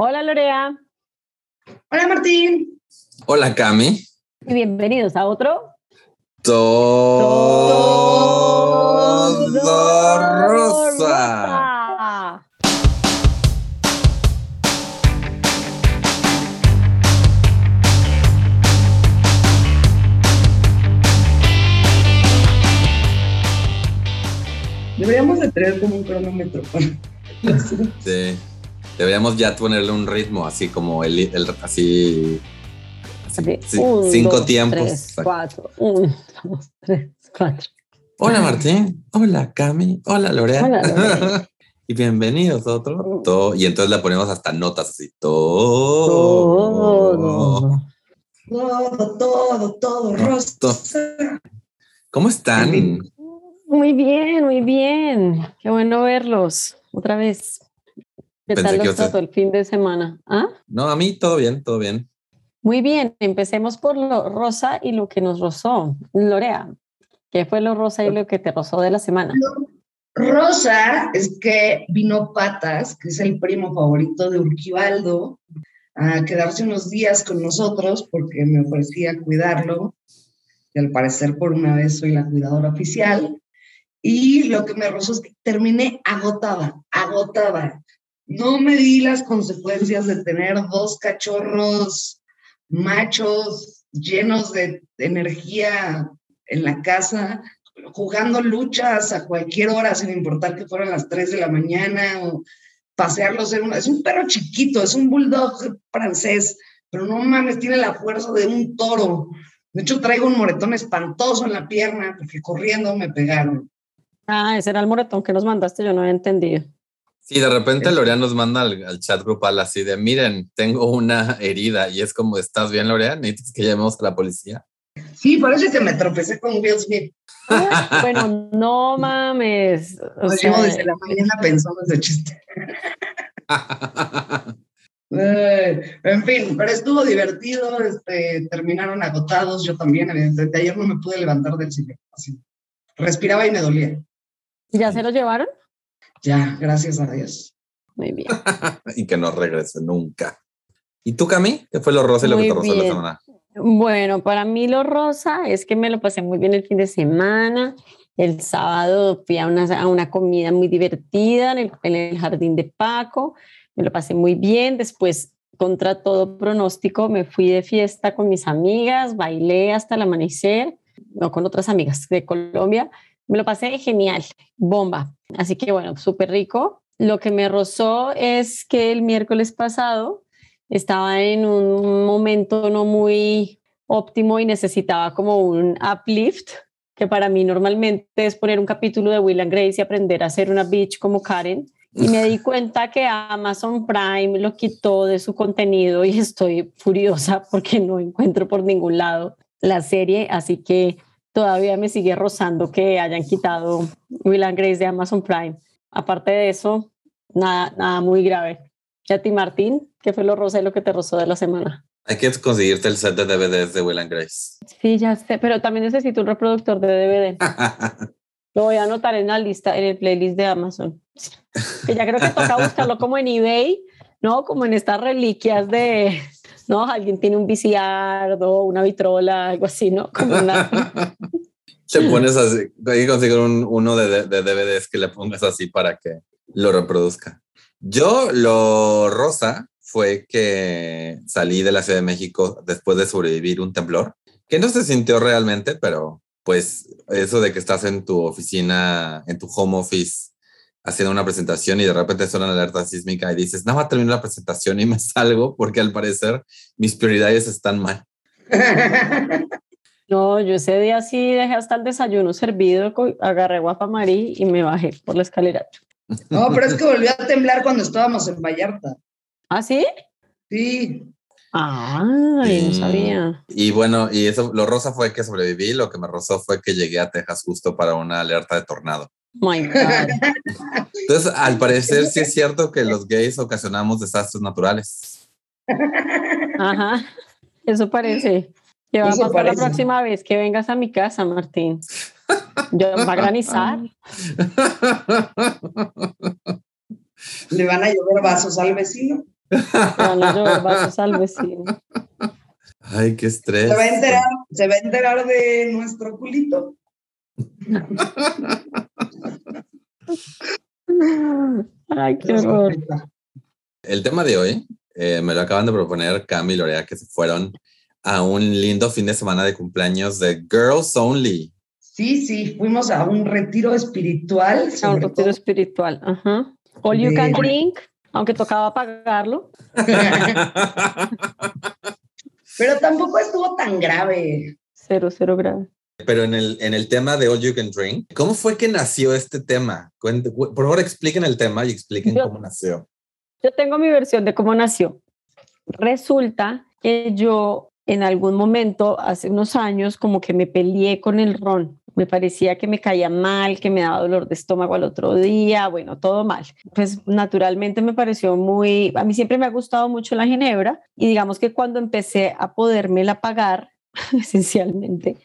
Hola Lorea. Hola Martín. Hola Cami. Y bienvenidos a otro. Todo, rosa. Deberíamos de tener como un cronómetro. Sí. Deberíamos ya ponerle un ritmo, así como el, el así. así, sí, Un, cinco dos, tiempos. Tres, cuatro. Un, dos, tres, cuatro. Hola Martín. Hola Cami. Hola Lorea. Hola, Lorea. y bienvenidos a otro. Todo, y entonces la ponemos hasta notas así. Todo. Todo. Todo, todo, todo, rosa. ¿Cómo están? Muy bien, muy bien. Qué bueno verlos otra vez. ¿Qué Pensé tal que los ibas a- trató el fin de semana? ¿Ah? No, a mí todo bien, todo bien. Muy bien, empecemos por lo rosa y lo que nos rozó. Lorea, ¿qué fue lo rosa y lo que te rozó de la semana? Rosa es que vino Patas, que es el primo favorito de Urquivaldo, a quedarse unos días con nosotros porque me ofrecía cuidarlo. Y al parecer por una vez soy la cuidadora oficial. Y lo que me rozó es que terminé agotada, agotada. No me di las consecuencias de tener dos cachorros machos llenos de energía en la casa, jugando luchas a cualquier hora, sin importar que fueran las 3 de la mañana, o pasearlos en una... Es un perro chiquito, es un bulldog francés, pero no mames, tiene la fuerza de un toro. De hecho, traigo un moretón espantoso en la pierna porque corriendo me pegaron. Ah, ese era el moretón que nos mandaste, yo no había entendido. Sí, de repente Lorea nos manda al, al chat grupal así de, miren, tengo una herida y es como, ¿estás bien Lorea? ¿Necesitas que llamemos a la policía? Sí, parece que me tropecé con Will Smith. Bueno, no mames. O Lo sea, llevo desde la mañana pensando ese chiste. En fin, pero estuvo divertido, este, terminaron agotados, yo también, evidentemente, ayer no me pude levantar del sillón, así, respiraba y me dolía. ¿Ya se lo llevaron? Ya, gracias a Dios. Muy bien. y que no regrese nunca. ¿Y tú, Cami? ¿Qué fue lo rosa y lo que te rozó la semana? Bueno, para mí lo rosa es que me lo pasé muy bien el fin de semana. El sábado fui a una, a una comida muy divertida en el, en el jardín de Paco. Me lo pasé muy bien. Después, contra todo pronóstico, me fui de fiesta con mis amigas, bailé hasta el amanecer, no con otras amigas de Colombia. Me lo pasé genial, bomba. Así que bueno, súper rico. Lo que me rozó es que el miércoles pasado estaba en un momento no muy óptimo y necesitaba como un uplift, que para mí normalmente es poner un capítulo de Will and Grace y aprender a hacer una bitch como Karen. Y me di cuenta que Amazon Prime lo quitó de su contenido y estoy furiosa porque no encuentro por ningún lado la serie, así que todavía me sigue rozando que hayan quitado Will and Grace de Amazon Prime. Aparte de eso, nada, nada muy grave. ¿Y a ti, Martín? ¿Qué fue lo rosa y lo que te rozó de la semana? Hay que conseguirte el set de DVDs de Will and Grace. Sí, ya sé, pero también necesito un reproductor de DVD. Lo voy a anotar en la lista, en el playlist de Amazon. Que ya creo que toca buscarlo como en eBay, ¿no? Como en estas reliquias de, ¿no? Alguien tiene un VCR o una vitrola, algo así, ¿no? Como una... Te pones así, hay que conseguir un- uno de, de DVDs que le pongas así para que lo reproduzca. Yo lo rosa fue que salí de la Ciudad de México después de sobrevivir un temblor, que no se sintió realmente, pero pues eso de que estás en tu oficina, en tu home office, haciendo una presentación y de repente suena una alerta sísmica y dices, nada más termino la presentación y me salgo porque al parecer mis prioridades están mal. No, yo ese día sí dejé hasta el desayuno servido, agarré guapamarí y me bajé por la escalera. No, pero es que volvió a temblar cuando estábamos en Vallarta. ¿Ah, sí? Sí, Ay, no sabía. Y bueno, y eso, lo rosa fue que sobreviví, lo que me rozó fue que llegué a Texas justo para una alerta de tornado. My God. Entonces, al parecer sí es cierto que los gays ocasionamos desastres naturales. Ajá, eso parece. ¿Qué va a pasar parece. la próxima vez que vengas a mi casa, Martín? Yo, va a granizar. le van a llover vasos al vecino. Van a llover vasos al vecino. Ay, qué estrés. Se va a enterar, se va a enterar de nuestro culito. Ay, qué horror. El tema de hoy eh, me lo acaban de proponer Cami y Lorea que se fueron a un lindo fin de semana de cumpleaños de Girls Only. Sí, sí, fuimos a un retiro espiritual. A un retiro todo. espiritual. Ajá. All you can De- drink, aunque tocaba pagarlo. Pero tampoco estuvo tan grave. Cero, cero grave. Pero en el, en el tema de All You Can Drink, ¿cómo fue que nació este tema? Por favor, expliquen el tema y expliquen Yo- cómo nació. Yo tengo mi versión de cómo nació. Resulta que yo en algún momento, hace unos años, como que me peleé con el ron. Me parecía que me caía mal, que me daba dolor de estómago al otro día, bueno, todo mal. Pues naturalmente me pareció muy, a mí siempre me ha gustado mucho la ginebra y digamos que cuando empecé a podérmela pagar, esencialmente,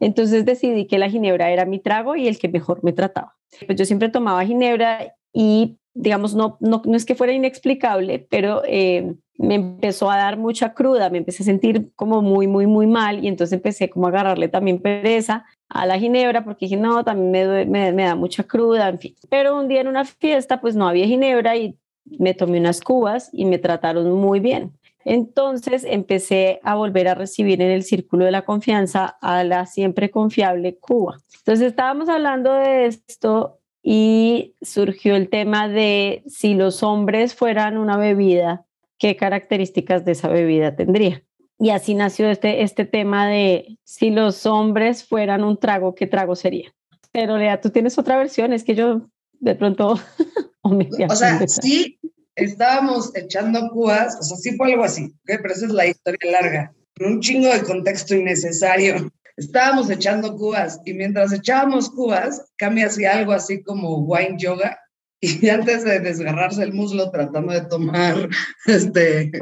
entonces decidí que la ginebra era mi trago y el que mejor me trataba. Pues yo siempre tomaba ginebra y digamos, no, no, no es que fuera inexplicable, pero eh, me empezó a dar mucha cruda, me empecé a sentir como muy, muy, muy mal y entonces empecé como a agarrarle también pereza a la ginebra porque dije, no, también me, me, me da mucha cruda, en fin. Pero un día en una fiesta, pues no había ginebra y me tomé unas cubas y me trataron muy bien. Entonces empecé a volver a recibir en el círculo de la confianza a la siempre confiable Cuba. Entonces estábamos hablando de esto y surgió el tema de si los hombres fueran una bebida, qué características de esa bebida tendría. Y así nació este, este tema de si los hombres fueran un trago, ¿qué trago sería? Pero Lea, tú tienes otra versión, es que yo de pronto... o sea, sí, estábamos echando cubas, o sea, sí fue algo así, ¿ok? pero esa es la historia larga, con un chingo de contexto innecesario. Estábamos echando cubas y mientras echábamos cubas, Cami hacía algo así como wine yoga y antes de desgarrarse el muslo tratando de tomar este,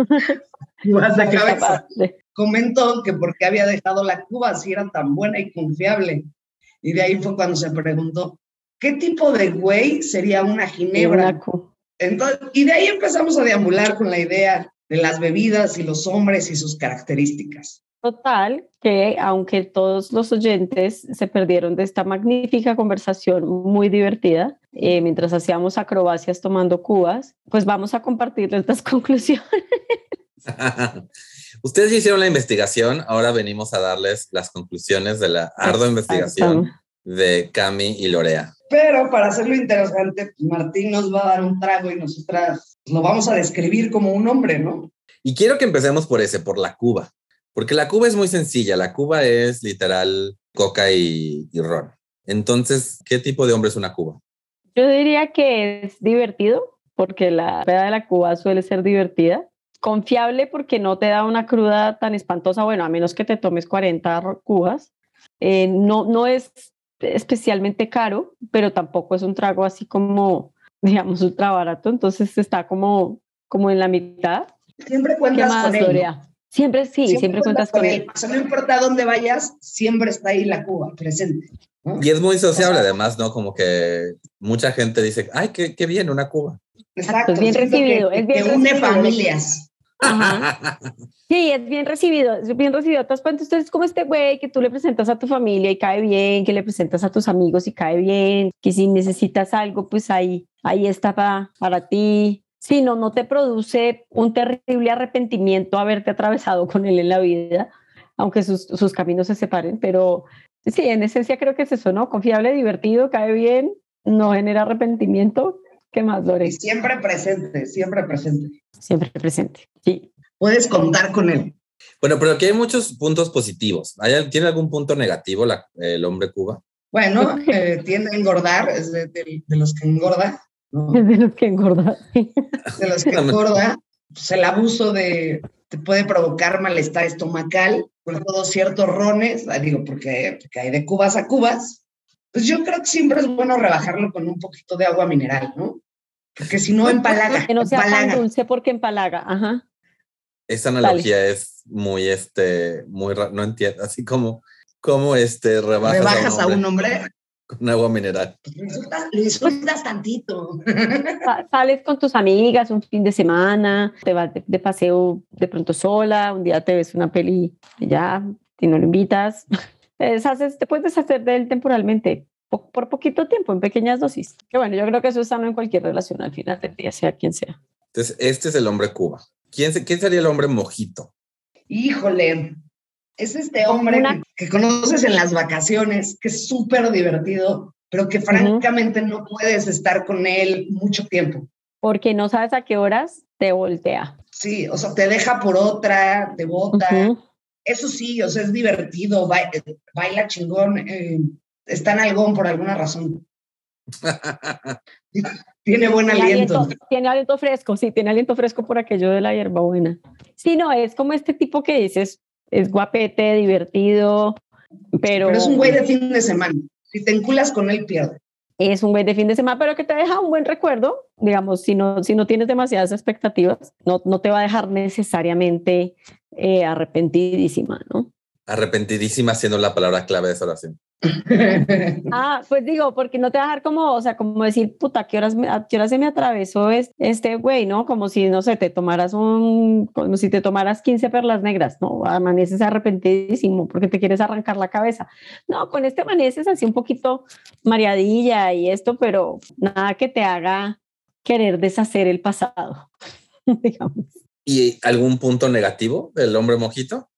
cubas de cabeza, comentó que por qué había dejado la cuba si era tan buena y confiable. Y de ahí fue cuando se preguntó, ¿qué tipo de güey sería una ginebra? Una Entonces, y de ahí empezamos a deambular con la idea de las bebidas y los hombres y sus características. Total, que aunque todos los oyentes se perdieron de esta magnífica conversación muy divertida, eh, mientras hacíamos acrobacias tomando cubas, pues vamos a compartirles las conclusiones. Ustedes ya hicieron la investigación, ahora venimos a darles las conclusiones de la ardua investigación de Cami y Lorea. Pero para hacerlo interesante, pues, Martín nos va a dar un trago y nosotras lo vamos a describir como un hombre, ¿no? Y quiero que empecemos por ese, por la Cuba, porque la Cuba es muy sencilla, la Cuba es literal coca y, y ron. Entonces, ¿qué tipo de hombre es una Cuba? Yo diría que es divertido, porque la peda de la Cuba suele ser divertida. Confiable porque no te da una cruda tan espantosa, bueno, a menos que te tomes 40 ro- cubas. Eh, no, no es especialmente caro, pero tampoco es un trago así como, digamos, ultra barato, entonces está como, como en la mitad. Siempre ¿Qué cuentas más, con él. Siempre sí, siempre, cuentas con él. O sea, no importa dónde vayas, siempre está ahí la Cuba presente. ¿no? Y es muy sociable, O sea- además, ¿no? Como que mucha gente dice, ay, qué, qué bien, una Cuba. Exacto. es bien siento que- recibido, es bien que une recibido. familias. Ajá. Sí, es bien recibido, es bien recibido. Entonces, como este güey que tú le presentas a tu familia y cae bien, que le presentas a tus amigos y cae bien, que si necesitas algo, pues ahí, ahí está pa- para ti. Si no, no te produce un terrible arrepentimiento haberte atravesado con él en la vida, aunque sus, sus caminos se separen, pero sí, en esencia creo que es eso, ¿no? Confiable, divertido, cae bien, no genera arrepentimiento. ¿Qué más, Y Lore? siempre presente, siempre presente. Siempre presente. Sí. Puedes contar con él. Bueno, pero aquí hay muchos puntos positivos. ¿Hay, ¿Tiene algún punto negativo la- el hombre Cuba? Bueno, eh, tiende a engordar, es de, de- de los que engorda, ¿no? Es de los que engordan. de los que engorda, pues el abuso de, te puede provocar malestar estomacal, por todo ciertos rones, ah, digo, porque, porque hay de cubas a cubas, pues yo creo que siempre es bueno rebajarlo con un poquito de agua mineral, ¿no? Porque si no empalaga, Que no sea tan empalaga. dulce porque empalaga. Ajá. Esa analogía es muy, este, muy, no entiendo, así como, como este, rebajas, Rebajas a un hombre. hombre, con agua mineral. Pues lo disfrutas, lo disfrutas tantito. Sa- Sales con tus amigas un fin de semana, te vas de, de paseo de pronto sola, un día te ves una peli y ya, si no lo invitas, te, deshaces, te puedes deshacer de él temporalmente, po- por poquito tiempo, en pequeñas dosis. Que bueno, yo creo que eso es sano en cualquier relación al final del día, sea quien sea. Entonces, este es el hombre Cuba. ¿Quién, se- quién sería el hombre mojito? Híjole, es este hombre Una- que, que conoces en las vacaciones, que es súper divertido, pero que francamente no puedes estar con él mucho tiempo. Porque no sabes a qué horas te voltea. Sí, o sea, te deja por otra, te bota. Ujú. Eso sí, o sea, es divertido, ba- baila chingón, eh, está en algón por alguna razón. Tiene buen Tiene aliento. Tiene aliento fresco, sí, tiene aliento fresco por aquello de la hierbabuena. Sí, no, es como este tipo que dices, es guapete, divertido, pero, Pero es un güey de fin de semana. Si te enculas con él, pierde. es un güey de fin de semana, pero que te deja un buen recuerdo, digamos, si no, si no tienes demasiadas expectativas, no, no te va a dejar necesariamente eh, arrepentidísima, ¿no? Arrepentidísima siendo la palabra clave de esa oración. Ah, pues digo, porque no te va a dejar como, o sea, como decir, puta, ¿qué horas, me- a qué horas se me atravesó es- este güey, no? Como si, no sé, te tomaras un, como si te tomaras 15 perlas negras, ¿no? Amaneces arrepentidísimo porque te quieres arrancar la cabeza. No, con este amaneces así un poquito mareadilla y esto, pero nada que te haga querer deshacer el pasado, digamos. ¿Y algún punto negativo del hombre mojito?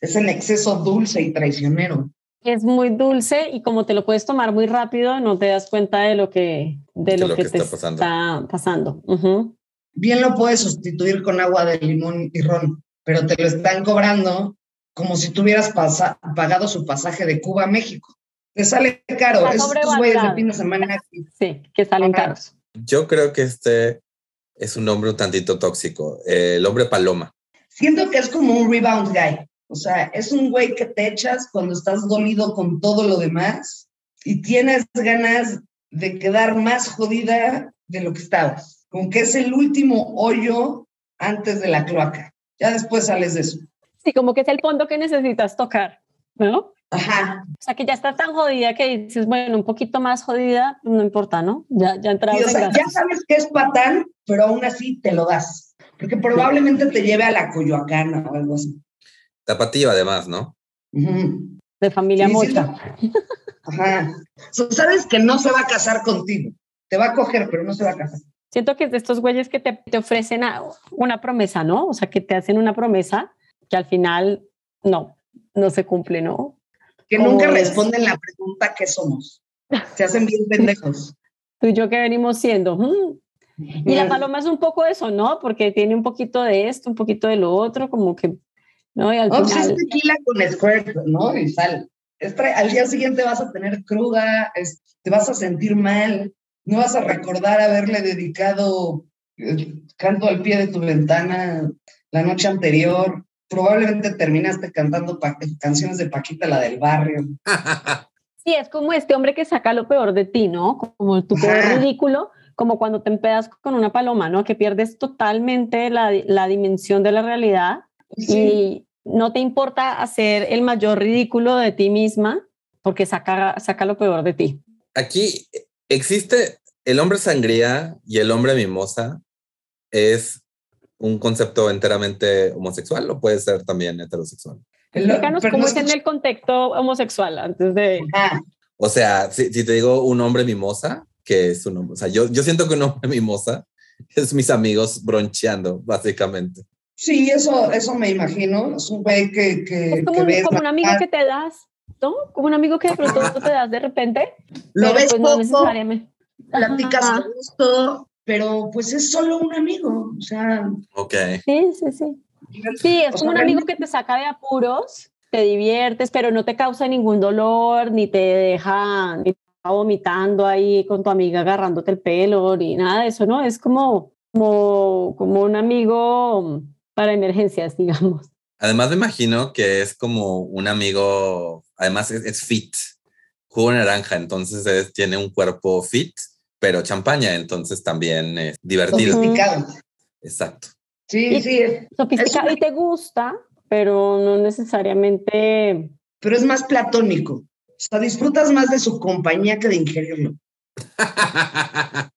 es en exceso dulce y traicionero. Es muy dulce y como te lo puedes tomar muy rápido, no te das cuenta de lo que, de lo, que, te está pasando. está pasando. Ujú. Bien lo puedes sustituir con agua de limón y ron, pero te lo están cobrando como si tuvieras pagado su pasaje de Cuba a México. Te sale caro. Estos güeyes de fin de semana. Sí, que salen Ajá. caros. Yo creo que este es un hombre un tantito tóxico. eh, el hombre paloma. Siento que es como un rebound guy. O sea, es un güey que te echas cuando estás dolido con todo lo demás y tienes ganas de quedar más jodida de lo que estabas. Como que es el último hoyo antes de la cloaca. Ya después sales de eso. Sí, como que es el fondo que necesitas tocar, ¿no? Ajá. O sea, que ya estás tan jodida que dices, bueno, un poquito más jodida, no importa, ¿no? Ya, ya entramos Sí, o sea, ya sabes que es patán, pero aún así te lo das. Porque probablemente te lleve a la Coyoacana o algo así. Tapatío, además, ¿no? De familia Sí, sí, mocha. Ajá. Sabes que no se va a casar contigo. Te va a coger, pero no se va a casar. Siento que es de estos güeyes que te, te ofrecen a- una promesa, ¿no? O sea, que te hacen una promesa que al final no, no se cumple, ¿no? Que ¿Cómo nunca es? responden la pregunta ¿qué somos? Se hacen bien pendejos. Tú y yo que venimos siendo. mm. Y la paloma es un poco eso, ¿no? Porque tiene un poquito de esto, un poquito de lo otro, como que, ¿no? Y al Oh, final, es tequila con squirt, ¿no? Y sal. Es tra- al día siguiente vas a tener cruda, es- te vas a sentir mal, no vas a recordar haberle dedicado el canto al pie de tu ventana la noche anterior. Probablemente terminaste cantando pa- canciones de Paquita, la del barrio. Sí, es como este hombre que saca lo peor de ti, ¿no? Como tu peor Ajá. ridículo, como cuando te empedas con una paloma, ¿no? Que pierdes totalmente la, la dimensión de la realidad Sí, y no te importa hacer el mayor ridículo de ti misma porque saca, saca lo peor de ti. Aquí existe el hombre sangría y el hombre mimosa. Es un concepto enteramente homosexual o puede ser también heterosexual. Explícanos cómo no es en el contexto homosexual antes de... Ajá. O sea, si, si te digo un hombre mimosa, que es un hombre, o sea, yo, yo siento que un hombre mimosa es mis amigos broncheando, básicamente. Sí, eso, eso me imagino. Es un güey que, que, Es como que un, ves como un amigo que te das, ¿no? Como un amigo que de pronto te das de repente, lo pero ves pues no poco, necesariamente. platicas gusto, pero pues es solo un amigo. O sea, Ok. Sí, sí, sí. Sí, es o como un amigo que te saca de apuros, te diviertes, pero no te causa ningún dolor, ni te deja, ni te deja vomitando ahí con tu amiga agarrándote el pelo, ni nada de eso, ¿no? Es como, como, como un amigo para emergencias, digamos. Además me imagino que es como un amigo, además es, es fit, jugo naranja, entonces es- tiene un cuerpo fit, pero champaña, entonces también es divertido. sofisticado. Exacto. Sí, Y- sí, es- Sofisticado y te gusta, pero no necesariamente pero es más platónico. O sea, disfrutas más de su compañía que de ingerirlo.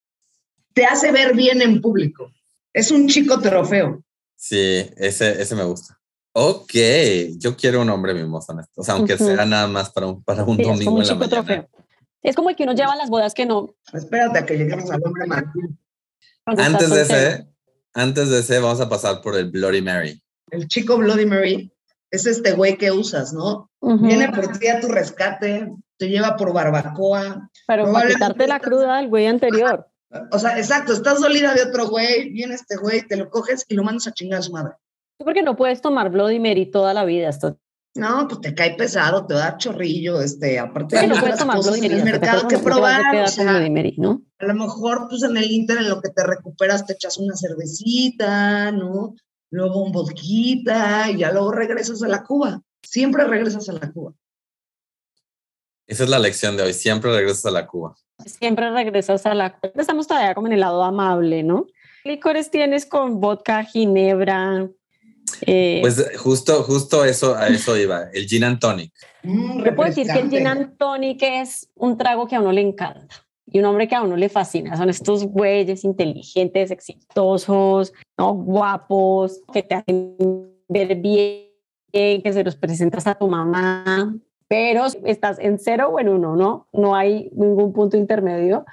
Te hace ver bien en público. Es un chico trofeo. Sí, ese, ese me gusta. Ok, yo quiero un hombre mimoso, o sea, aunque sea nada más para un, para un Sí, es domingo como un en la mañana. trofeo. Es como el que uno lleva a las bodas que no. Espérate a que lleguemos al hombre Martín. Antes de ese, antes de ese, vamos a pasar por el Bloody Mary. El chico Bloody Mary es este güey que usas, ¿no? Ujú. Viene por ti a tu rescate, te lleva por barbacoa. Pero para quitarte la cruda del güey anterior. O sea, exacto, estás dolida de otro güey, viene este güey, te lo coges y lo mandas a chingar a su madre. Porque no puedes tomar Bloody Mary toda la vida. Esto, No, pues te cae pesado, te da chorrillo, este, aparte sí, hay no puedes tomar cosas Bloody en Mary. el mercado que probar, o sea, Bloody Mary, ¿no? a lo mejor pues en el Inter en lo que te recuperas te echas una cervecita, ¿no? Luego un vodquita y ya luego regresas a la Cuba. Siempre regresas a la Cuba. Esa es la lección de hoy. Siempre regresas a la Cuba. Siempre regresas a la... Estamos todavía como en el lado amable, ¿no? ¿Qué licores tienes con vodka, ginebra? Eh, Pues justo, justo eso, a eso iba. El gin and tonic. Mm, Yo puedo decir que el gin and tonic es un trago que a uno le encanta y un hombre que a uno le fascina. Son estos güeyes inteligentes, exitosos, ¿no? guapos, que te hacen ver bien, que se los presentas a tu mamá, pero estás en cero o en uno, ¿no? No hay ningún punto intermedio.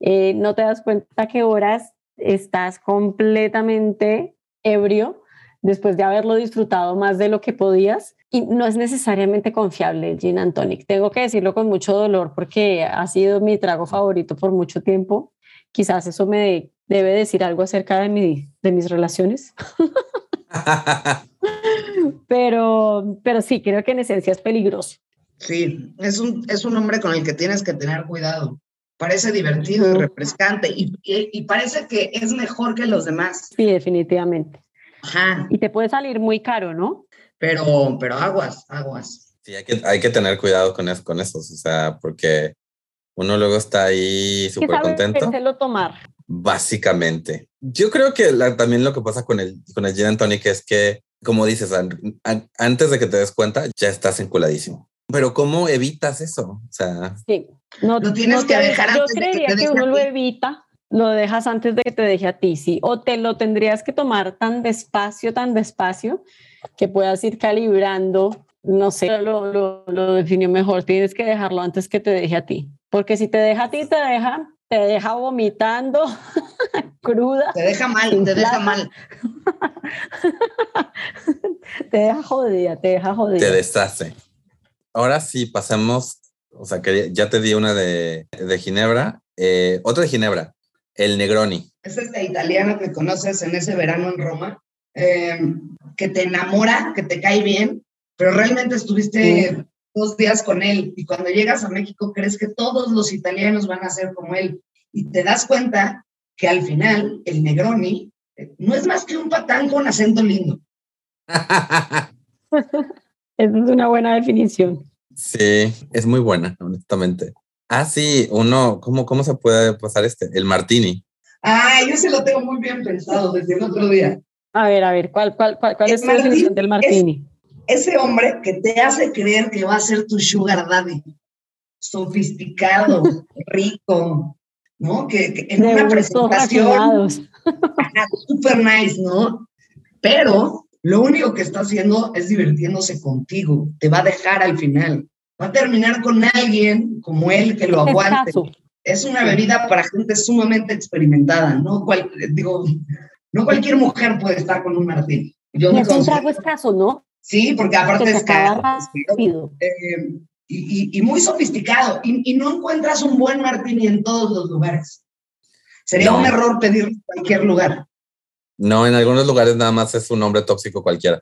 Eh, no te das cuenta que horas estás completamente ebrio después de haberlo disfrutado más de lo que podías y no es necesariamente confiable el gin and tonic. Tengo que decirlo con mucho dolor porque ha sido mi trago favorito por mucho tiempo. Quizás eso me debe decir algo acerca de, mi, de mis relaciones, pero, pero sí, creo que en esencia es peligroso. Sí, es un, es un hombre con el que tienes que tener cuidado. Parece divertido y refrescante y, y, y parece que es mejor que los demás. Sí, definitivamente. Ajá, Y te puede salir muy caro, ¿no? pero, pero aguas, aguas. Sí, hay que, hay que tener cuidado con, eso, con esos, o sea, porque uno luego está ahí Que súper sabe contento. sabérselo tomar. Básicamente. Yo creo que la- también lo que pasa con el, con el gin and tonic es que, como dices, an- an- antes de que te des cuenta, ya estás enculadísimo. Pero ¿cómo evitas eso? O sea, Sí. No, Lo tienes no que dejar Yo antes de que creería que, uno lo evita, lo dejas antes de que te deje a ti, sí. O te lo tendrías que tomar tan despacio, tan despacio, que puedas ir calibrando. No sé, lo, lo, lo definió mejor. Tienes que dejarlo antes que te deje a ti. Porque si te deja a ti, te deja, te deja vomitando, cruda, Te deja mal, te deja mal. te deja jodida, te deja jodida. te deshace. Ahora sí, pasamos, o sea, que ya te di una de, de Ginebra, eh, otra de Ginebra, el Negroni. Es este italiano que conoces en ese verano en Roma, eh, que te enamora, que te cae bien, pero realmente estuviste dos días con él y cuando llegas a México crees que todos los italianos van a ser como él y te das cuenta que al final el Negroni eh, no es más que un patán con acento lindo. Esa es una buena definición. sí, es muy buena, honestamente. Ah, sí, uno, ¿cómo, cómo se puede pasar este? El Martini. Ah, yo se lo tengo muy bien pensado desde el otro día. A ver, a ver, ¿cuál, cuál, cuál, cuál es tu definición Martini del martini? Ese hombre que te hace creer que va a ser tu sugar daddy, sofisticado, rico, ¿no? Que, que en de una presentación super nice, ¿no? Pero lo único que está haciendo es divirtiéndose contigo, te va a dejar al final. Va a terminar con alguien como él que lo aguante. Es una bebida para gente sumamente experimentada, ¿no? Cual- digo, no cualquier mujer puede estar con un martini. Yo Y es un trago escaso, ¿no? Sí, porque aparte Que se es caro. eh, y, y- y muy sofisticado. Y, y no encuentras un buen martini en todos los lugares. Sería No. un error pedirlo en cualquier lugar. No, en algunos lugares nada más es un hombre tóxico cualquiera.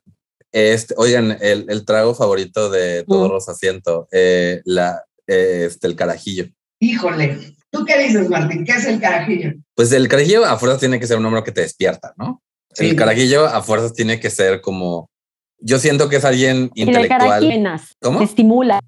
Este, oigan, el, el trago favorito de todos los asientos, eh, la, eh, este, el carajillo. Híjole, ¿tú qué dices, Martín? ¿Qué es el carajillo? Pues el carajillo a fuerzas tiene que ser un hombre que te despierta, ¿no? Sí. El carajillo a fuerzas tiene que ser como, yo siento que es alguien intelectual. llenas. ¿Cómo? Te estimula,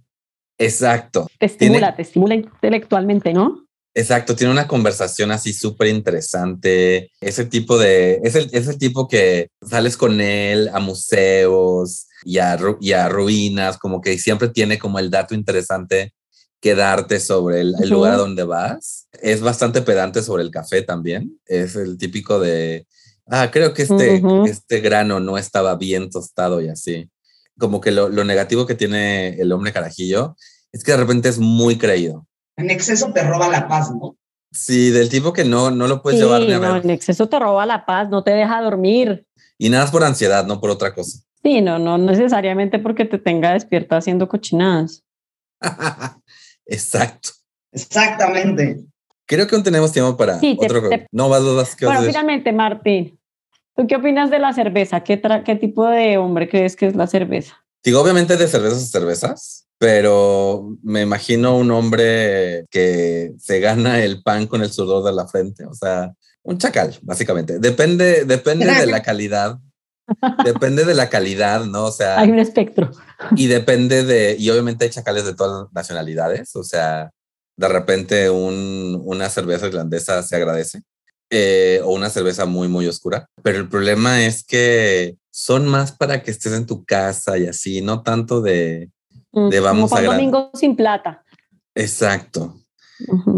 Exacto, te estimula, te estimula intelectualmente, ¿no? Exacto. Tiene una conversación así súper interesante. Ese tipo de, es el, es el tipo que sales con él a museos y a, ru- y a ruinas, como que siempre tiene como el dato interesante quedarte sobre el, lugar a donde vas. Es bastante pedante sobre el café también. Es el típico de, ah, creo que este, este grano no estaba bien tostado y así. Como que lo, lo negativo que tiene el hombre carajillo es que de repente es muy creído. En exceso te roba la paz, ¿no? Sí, del tipo que no, no lo puedes llevar ni a no, En exceso te roba la paz, no te deja dormir. Y nada es por ansiedad, no por otra cosa. Sí, no, no necesariamente porque te tenga despierta haciendo cochinadas. Exacto. Exactamente. Creo que aún tenemos tiempo para otro. No, vas, vas, Bueno, finalmente, Martín, ¿tú qué opinas de la cerveza? ¿Qué, ¿Qué tipo de hombre crees que es la cerveza? Digo, obviamente de cervezas a cervezas, pero me imagino un hombre que se gana el pan con el sudor de la frente, o sea, un chacal, básicamente. Depende, depende de la calidad Depende de la calidad, ¿no? O sea. Hay un espectro. Y depende de. Y obviamente hay chacales de todas las nacionalidades. O sea, de repente un, una cerveza irlandesa se agradece. Eh, o una cerveza muy, muy oscura. Pero el problema es que son más para que estés en tu casa y así, no tanto de, de vamos Como a. domingo sin plata. Exacto.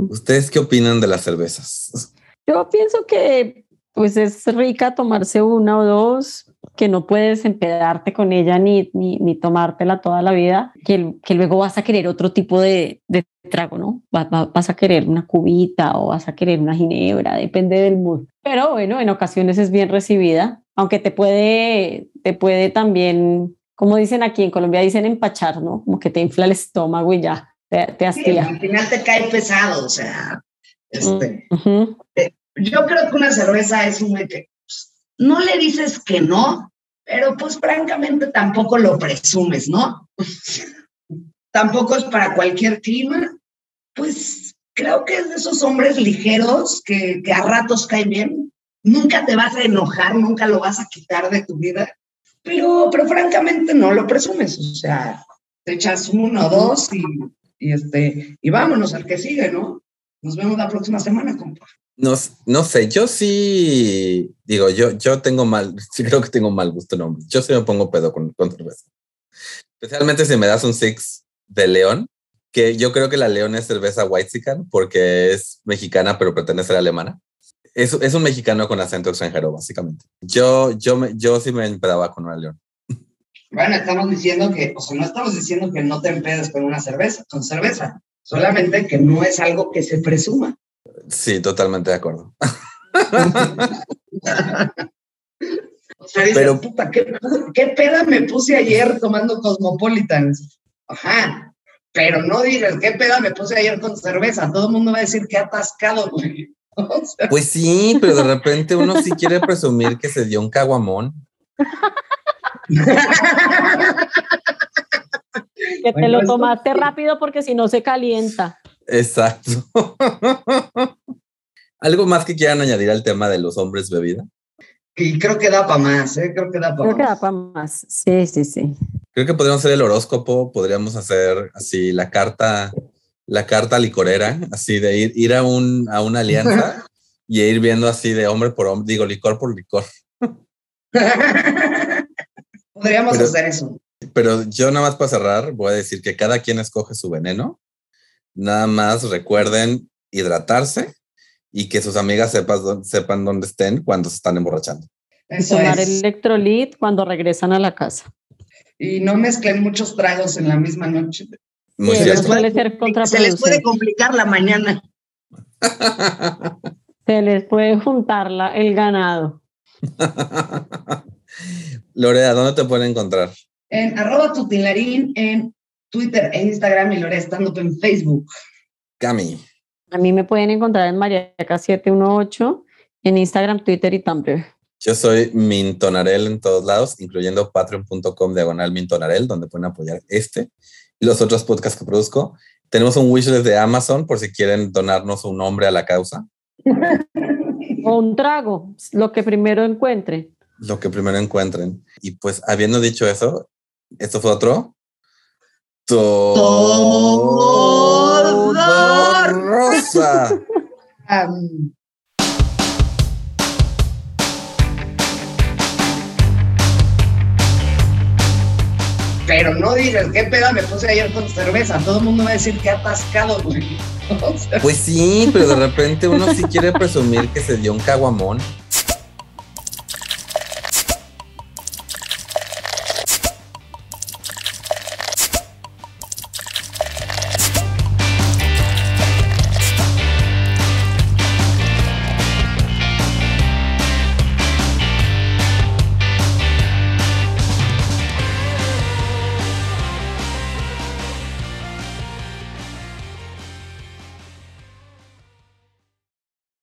¿Ustedes qué opinan de las cervezas? Yo pienso que pues es rica tomarse una o dos, que no puedes empedarte con ella ni, ni, ni tomártela toda la vida, que, que, luego vas a querer otro tipo de, de trago, ¿no? vas a querer una cubita o vas a querer una ginebra, depende del mood. Pero bueno, en ocasiones es bien recibida, aunque te puede, te puede también, como dicen aquí en Colombia, dicen empachar, ¿no? Como que te infla el estómago y ya, te, te hastía. al final te cae pesado, o sea, este, yo creo que una cerveza es un que no le dices que no, pero pues francamente tampoco lo presumes, ¿no? tampoco es para cualquier clima. Pues creo que es de esos hombres ligeros que, que a ratos caen bien. Nunca te vas a enojar, nunca lo vas a quitar de tu vida, pero, pero francamente no lo presumes. O sea, te echas uno o dos y, este, y vámonos al que sigue, ¿no? Nos vemos la próxima semana, compa. No, no sé, yo sí digo, yo, yo tengo mal, sí creo que tengo mal gusto nombre. Yo sí me pongo pedo con, cerveza. Especialmente si me das un six de León, que yo creo que la León es cerveza Whitezican porque es mexicana pero pertenece a la alemana. Es, es un mexicano con acento extranjero, básicamente. Yo, yo, me, yo sí me empedaba con una León. Bueno, estamos diciendo que, o sea, no estamos diciendo que no te empedes con una cerveza, con cerveza, solamente que no es algo que se presuma. Sí, totalmente de acuerdo. o sea, Pero, puta, ¿qué, ¿qué, peda me puse ayer tomando Cosmopolitans? Ajá, pero no digas, ¿qué peda me puse ayer con cerveza? Todo el mundo va a decir que atascado, güey. Pues sí, pero de repente uno sí quiere presumir que se dio un caguamón. que te lo tomaste rápido porque si no se calienta. Exacto. ¿Algo más que quieran añadir al tema de los hombres bebida? Y creo que da para más, ¿eh? Creo que da para más. Creo que da para más, sí, sí, sí. Creo que podríamos hacer el horóscopo, podríamos hacer así la carta, la carta licorera, así de ir, ir a, un, a una alianza y ir viendo así de hombre por hombre, digo, licor por licor. podríamos hacer eso. Pero yo nada más para cerrar, voy a decir que cada quien escoge su veneno Nada más recuerden hidratarse y que sus amigas sepan dónde estén cuando se están emborrachando. Tomar el electrolit cuando regresan a la casa. Y no mezclen muchos tragos en la misma noche. Muy se, les puede, se les puede complicar la mañana. se les puede juntar la, el ganado. Lorea, ¿dónde te pueden encontrar? En arroba tutilarín en Twitter e Instagram y Lore Stand Up en Facebook. Cami. A mí me pueden encontrar en Mariaca718 en Instagram, Twitter y Tumblr. Yo soy Mintonarel en todos lados, incluyendo patreon.com diagonal Mintonarel, donde pueden apoyar este y los otros podcasts que produzco. Tenemos un wish desde Amazon por si quieren donarnos un nombre a la causa. o un trago, lo que primero encuentren. Lo que primero encuentren. Y pues habiendo dicho eso, esto fue otro todo, rosa. pero no digas, ¿qué peda me puse ayer con cerveza? Todo el mundo va a decir que atascado, güey. Pues sí, pero de repente uno sí quiere presumir que se dio un caguamón.